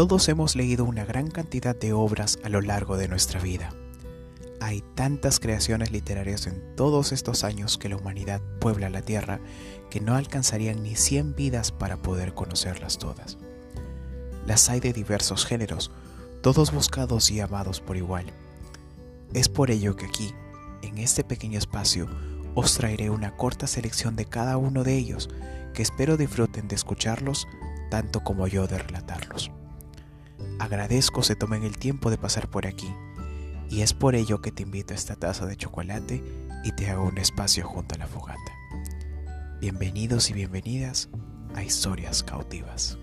Todos hemos leído una gran cantidad de obras a lo largo de nuestra vida. Hay tantas creaciones literarias en todos estos años que la humanidad puebla la Tierra que no alcanzarían ni 100 vidas para poder conocerlas todas. Las hay de diversos géneros, todos buscados y amados por igual. Es por ello que aquí, en este pequeño espacio, os traeré una corta selección de cada uno de ellos que espero disfruten de escucharlos tanto como yo de relatarlos. Agradezco se tomen el tiempo de pasar por aquí y es por ello que te invito a esta taza de chocolate y te hago un espacio junto a la fogata. Bienvenidos y bienvenidas a Historias Cautivas.